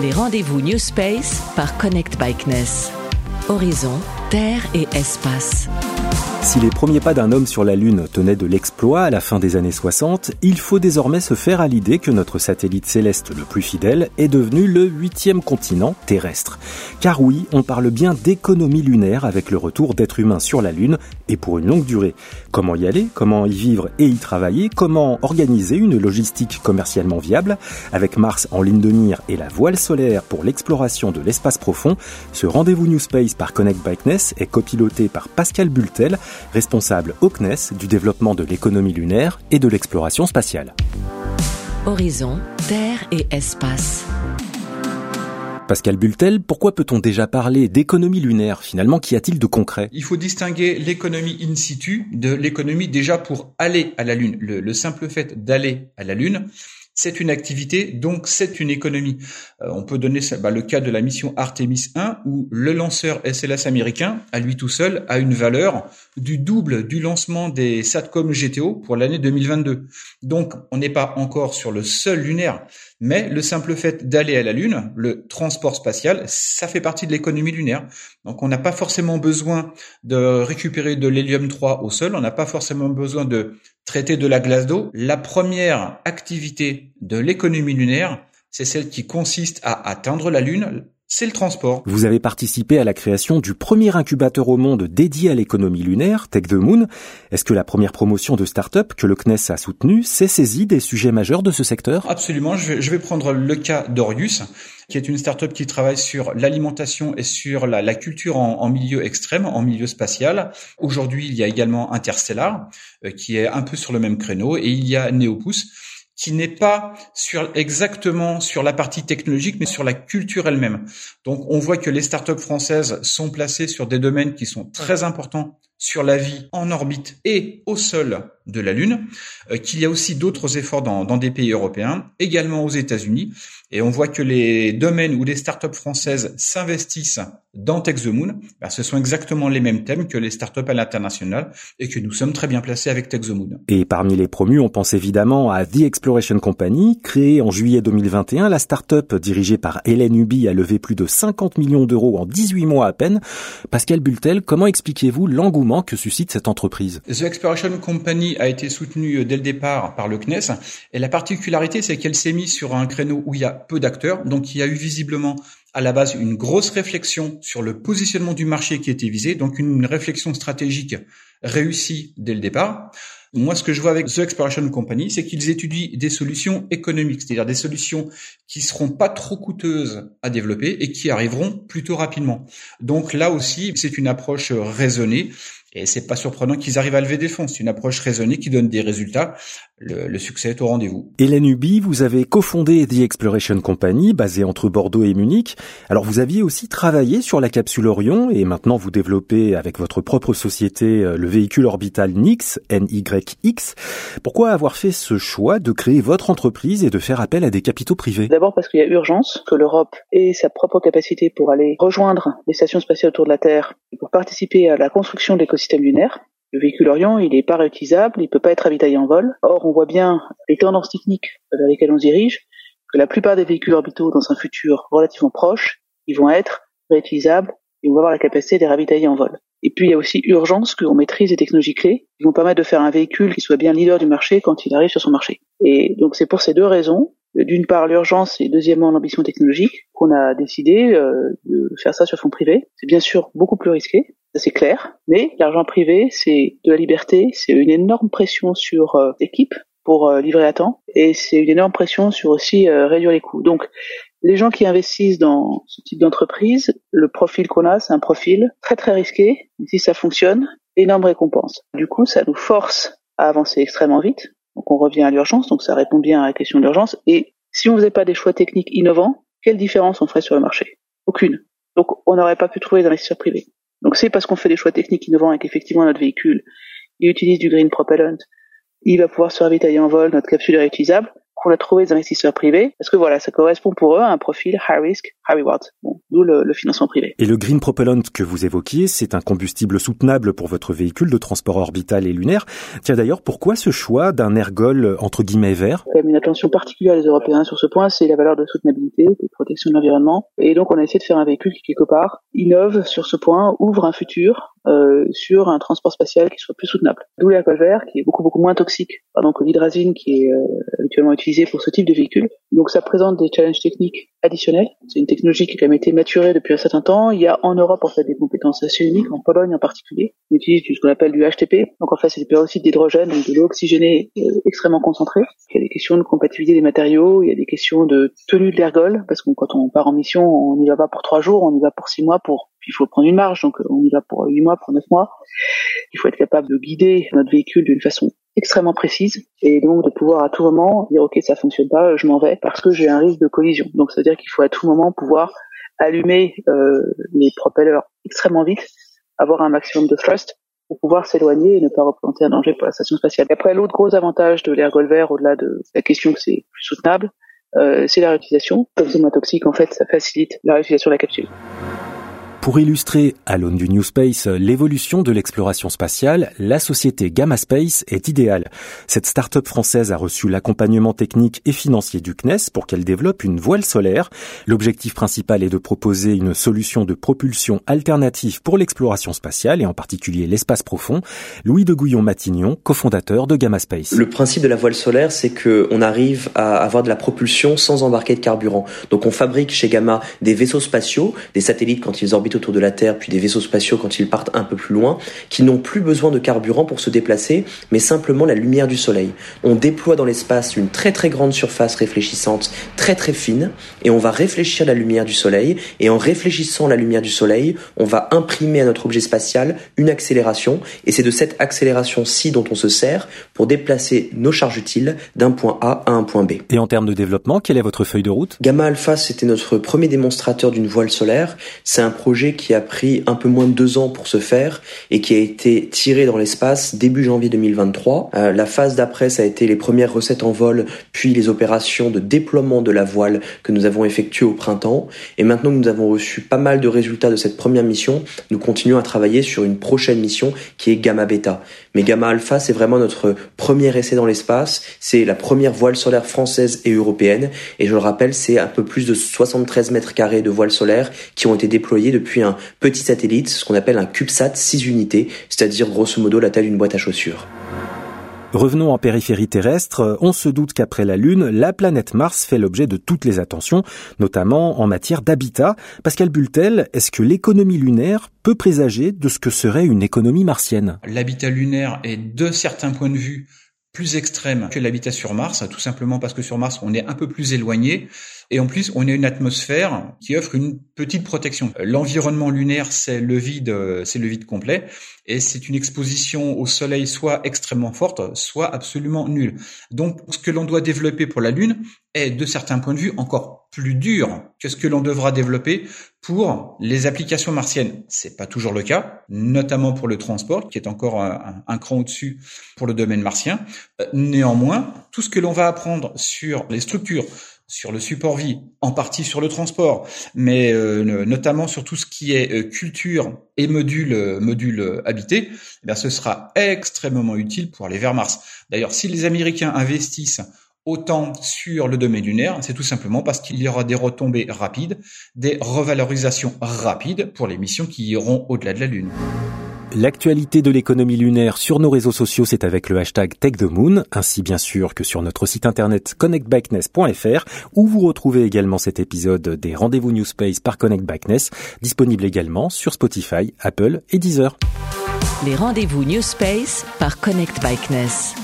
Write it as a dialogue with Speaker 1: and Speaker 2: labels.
Speaker 1: Les rendez-vous New Space par Connect Bikeness. Horizon, terre et espace.
Speaker 2: Si les premiers pas d'un homme sur la Lune tenaient de l'exploit à la fin des années 60, il faut désormais se faire à l'idée que notre satellite céleste le plus fidèle est devenu le huitième continent terrestre. Car oui, on parle bien d'économie lunaire avec le retour d'êtres humains sur la Lune et pour une longue durée. Comment y aller, comment y vivre et y travailler, comment organiser une logistique commercialement viable, avec Mars en ligne de mire et la voile solaire pour l'exploration de l'espace profond, ce rendez-vous New Space par Connect Bikeness est copiloté par Pascal Bultel, responsable au CNES du développement de l'économie lunaire et de l'exploration spatiale.
Speaker 1: Horizon, Terre et Espace.
Speaker 2: Pascal Bultel, pourquoi peut-on déjà parler d'économie lunaire Finalement, qu'y a-t-il de concret?
Speaker 3: Il faut distinguer l'économie in situ de l'économie déjà pour aller à la Lune. Le, le simple fait d'aller à la Lune, c'est une activité, donc c'est une économie. Euh, on peut donner bah, le cas de la mission Artemis 1 où le lanceur SLS américain, à lui tout seul, a une valeur du double du lancement des SATCOM GTO pour l'année 2022. Donc on n'est pas encore sur le seul lunaire, mais le simple fait d'aller à la Lune, le transport spatial, ça fait partie de l'économie lunaire. Donc on n'a pas forcément besoin de récupérer de l'hélium 3 au sol, on n'a pas forcément besoin de traiter de la glace d'eau. La première activité de l'économie lunaire, c'est celle qui consiste à atteindre la Lune, c'est le transport.
Speaker 2: Vous avez participé à la création du premier incubateur au monde dédié à l'économie lunaire, Tech the Moon. Est-ce que la première promotion de start-up que le CNES a soutenue s'est saisie des sujets majeurs de ce secteur?
Speaker 3: Absolument. Je vais, je vais prendre le cas d'Orius, qui est une start-up qui travaille sur l'alimentation et sur la, la culture en, en, milieu extrême, en milieu spatial. Aujourd'hui, il y a également Interstellar, euh, qui est un peu sur le même créneau, et il y a Neopus qui n'est pas sur exactement sur la partie technologique, mais sur la culture elle-même. Donc, on voit que les startups françaises sont placées sur des domaines qui sont très importants sur la vie en orbite et au sol de la Lune, euh, qu'il y a aussi d'autres efforts dans, des pays européens, également aux États-Unis. Et on voit que les domaines où les startups françaises s'investissent dans Tech ben, ce sont exactement les mêmes thèmes que les startups à l'international et que nous sommes très bien placés avec Tech the Moon.
Speaker 2: Et parmi les promus, on pense évidemment à The Exploration Company, créée en juillet 2021. La startup dirigée par Hélène Ubi a levé plus de 50 millions d'euros en 18 mois à peine. Pascal Bultel, comment expliquez-vous l'engouement que suscite cette entreprise?
Speaker 3: The Exploration Company a été soutenue dès le départ par le CNES et la particularité c'est qu'elle s'est mise sur un créneau où il y a peu d'acteurs, donc il y a eu visiblement à la base une grosse réflexion sur le positionnement du marché qui était visé, donc une réflexion stratégique réussie dès le départ. Moi, ce que je vois avec The Exploration Company, c'est qu'ils étudient des solutions économiques, c'est-à-dire des solutions qui seront pas trop coûteuses à développer et qui arriveront plutôt rapidement. Donc là aussi, c'est une approche raisonnée et c'est pas surprenant qu'ils arrivent à lever des fonds. C'est une approche raisonnée qui donne des résultats. Le, le succès est au rendez-vous.
Speaker 2: Hélène Ubi, vous avez cofondé The Exploration Company, basée entre Bordeaux et Munich. Alors vous aviez aussi travaillé sur la capsule Orion et maintenant vous développez avec votre propre société euh, le véhicule orbital NYX, NYX. Pourquoi avoir fait ce choix de créer votre entreprise et de faire appel à des capitaux privés?
Speaker 4: D'abord parce qu'il y a urgence que l'Europe ait sa propre capacité pour aller rejoindre les stations spatiales autour de la Terre, pour participer à la construction de l'écosystème système lunaire. Le véhicule Orion, il n'est pas réutilisable, il peut pas être ravitaillé en vol. Or, on voit bien les tendances techniques vers lesquelles on se dirige, que la plupart des véhicules orbitaux dans un futur relativement proche, ils vont être réutilisables et on va avoir la capacité de les ravitailler en vol. Et puis il y a aussi urgence qu'on maîtrise les technologies clés qui vont permettre de faire un véhicule qui soit bien leader du marché quand il arrive sur son marché. Et donc c'est pour ces deux raisons, d'une part l'urgence et deuxièmement l'ambition technologique, qu'on a décidé euh, de faire ça sur fonds privé. C'est bien sûr beaucoup plus risqué, c'est clair, mais l'argent privé, c'est de la liberté, c'est une énorme pression sur euh, l'équipe pour euh, livrer à temps, et c'est une énorme pression sur aussi euh, réduire les coûts. Donc, les gens qui investissent dans ce type d'entreprise, le profil qu'on a, c'est un profil très très risqué. si ça fonctionne, énorme récompense. Du coup, ça nous force à avancer extrêmement vite. Donc, on revient à l'urgence. Donc, ça répond bien à la question de l'urgence. Et si on faisait pas des choix techniques innovants, quelle différence on ferait sur le marché? Aucune. Donc, on n'aurait pas pu trouver d'investisseurs privés. Donc c'est parce qu'on fait des choix techniques innovants et qu'effectivement notre véhicule il utilise du green propellant, il va pouvoir se ravitailler en vol, notre capsule est réutilisable, qu'on a trouvé des investisseurs privés, parce que voilà, ça correspond pour eux à un profil high risk, high reward, bon, d'où le, le, financement privé.
Speaker 2: Et le green propellant que vous évoquiez, c'est un combustible soutenable pour votre véhicule de transport orbital et lunaire. Tiens d'ailleurs, pourquoi ce choix d'un ergol entre guillemets vert?
Speaker 4: Il y a une attention particulière des Européens sur ce point, c'est la valeur de soutenabilité, de protection de l'environnement, et donc on a essayé de faire un véhicule qui quelque part innove sur ce point, ouvre un futur euh, sur un transport spatial qui soit plus soutenable. D'où l'alcool vert, qui est beaucoup beaucoup moins toxique pardon, que l'hydrazine qui est euh, habituellement utilisée pour ce type de véhicule. Donc ça présente des challenges techniques additionnels. C'est une technologie qui a quand même été maturée depuis un certain temps. Il y a en Europe en fait des compétences assez uniques, en Pologne en particulier. On utilise ce qu'on appelle du HTP. Donc en fait c'est des peroxyde d'hydrogène, donc de l'eau oxygénée euh, extrêmement concentrée. Il y a des questions de compatibilité des matériaux, il y a des questions de tenue de l'ergol, parce que quand on part en mission, on n'y va pas pour trois jours, on y va pour six mois pour il faut prendre une marge, donc on y va pour huit mois, pour neuf mois. Il faut être capable de guider notre véhicule d'une façon extrêmement précise et donc de pouvoir à tout moment dire ok ça fonctionne pas, je m'en vais parce que j'ai un risque de collision. Donc ça veut dire qu'il faut à tout moment pouvoir allumer euh, les propellers extrêmement vite, avoir un maximum de thrust pour pouvoir s'éloigner et ne pas représenter un danger pour la station spatiale. après l'autre gros avantage de l'ergol vert au-delà de la question que c'est plus soutenable, euh, c'est la réutilisation. Comme c'est moins toxique en fait, ça facilite la réutilisation de la capsule.
Speaker 2: Pour illustrer à l'aune du New Space l'évolution de l'exploration spatiale, la société Gamma Space est idéale. Cette start-up française a reçu l'accompagnement technique et financier du CNES pour qu'elle développe une voile solaire. L'objectif principal est de proposer une solution de propulsion alternative pour l'exploration spatiale et en particulier l'espace profond. Louis de Gouillon-Matignon, cofondateur de Gamma Space.
Speaker 5: Le principe de la voile solaire, c'est qu'on arrive à avoir de la propulsion sans embarquer de carburant. Donc on fabrique chez Gamma des vaisseaux spatiaux, des satellites quand ils orbitent autour de la Terre, puis des vaisseaux spatiaux quand ils partent un peu plus loin, qui n'ont plus besoin de carburant pour se déplacer, mais simplement la lumière du Soleil. On déploie dans l'espace une très très grande surface réfléchissante, très très fine, et on va réfléchir la lumière du Soleil, et en réfléchissant la lumière du Soleil, on va imprimer à notre objet spatial une accélération, et c'est de cette accélération-ci dont on se sert pour déplacer nos charges utiles d'un point A à un point B.
Speaker 2: Et en termes de développement, quelle est votre feuille de route?
Speaker 5: Gamma Alpha, c'était notre premier démonstrateur d'une voile solaire. C'est un projet qui a pris un peu moins de deux ans pour se faire et qui a été tiré dans l'espace début janvier 2023. Euh, la phase d'après, ça a été les premières recettes en vol, puis les opérations de déploiement de la voile que nous avons effectuées au printemps. Et maintenant que nous avons reçu pas mal de résultats de cette première mission, nous continuons à travailler sur une prochaine mission qui est Gamma Beta. Mais Gamma Alpha, c'est vraiment notre premier essai dans l'espace. C'est la première voile solaire française et européenne. Et je le rappelle, c'est un peu plus de 73 mètres carrés de voile solaire qui ont été déployés depuis puis un petit satellite, ce qu'on appelle un CubeSat 6 unités, c'est-à-dire grosso modo la taille d'une boîte à chaussures.
Speaker 2: Revenons en périphérie terrestre. On se doute qu'après la Lune, la planète Mars fait l'objet de toutes les attentions, notamment en matière d'habitat. Pascal Bultel, est-ce que l'économie lunaire peut présager de ce que serait une économie martienne?
Speaker 3: L'habitat lunaire est, de certains points de vue, plus extrême que l'habitat sur Mars, tout simplement parce que sur Mars, on est un peu plus éloigné. Et en plus, on a une atmosphère qui offre une petite protection. L'environnement lunaire, c'est le vide, c'est le vide complet, et c'est une exposition au Soleil soit extrêmement forte, soit absolument nulle. Donc, ce que l'on doit développer pour la Lune est, de certains points de vue, encore plus dur que ce que l'on devra développer pour les applications martiennes. C'est pas toujours le cas, notamment pour le transport, qui est encore un, un cran au-dessus pour le domaine martien. Euh, néanmoins, tout ce que l'on va apprendre sur les structures sur le support vie, en partie sur le transport, mais euh, notamment sur tout ce qui est euh, culture et module euh, module habité, eh ce sera extrêmement utile pour aller vers Mars. D'ailleurs, si les Américains investissent autant sur le domaine lunaire, c'est tout simplement parce qu'il y aura des retombées rapides, des revalorisations rapides pour les missions qui iront au-delà de la Lune.
Speaker 2: L'actualité de l'économie lunaire sur nos réseaux sociaux, c'est avec le hashtag TechTheMoon, ainsi bien sûr que sur notre site internet connectbackness.fr, où vous retrouvez également cet épisode des rendez-vous New Space par Connect Backness, disponible également sur Spotify, Apple et Deezer.
Speaker 1: Les rendez-vous New Space par Connect Backness.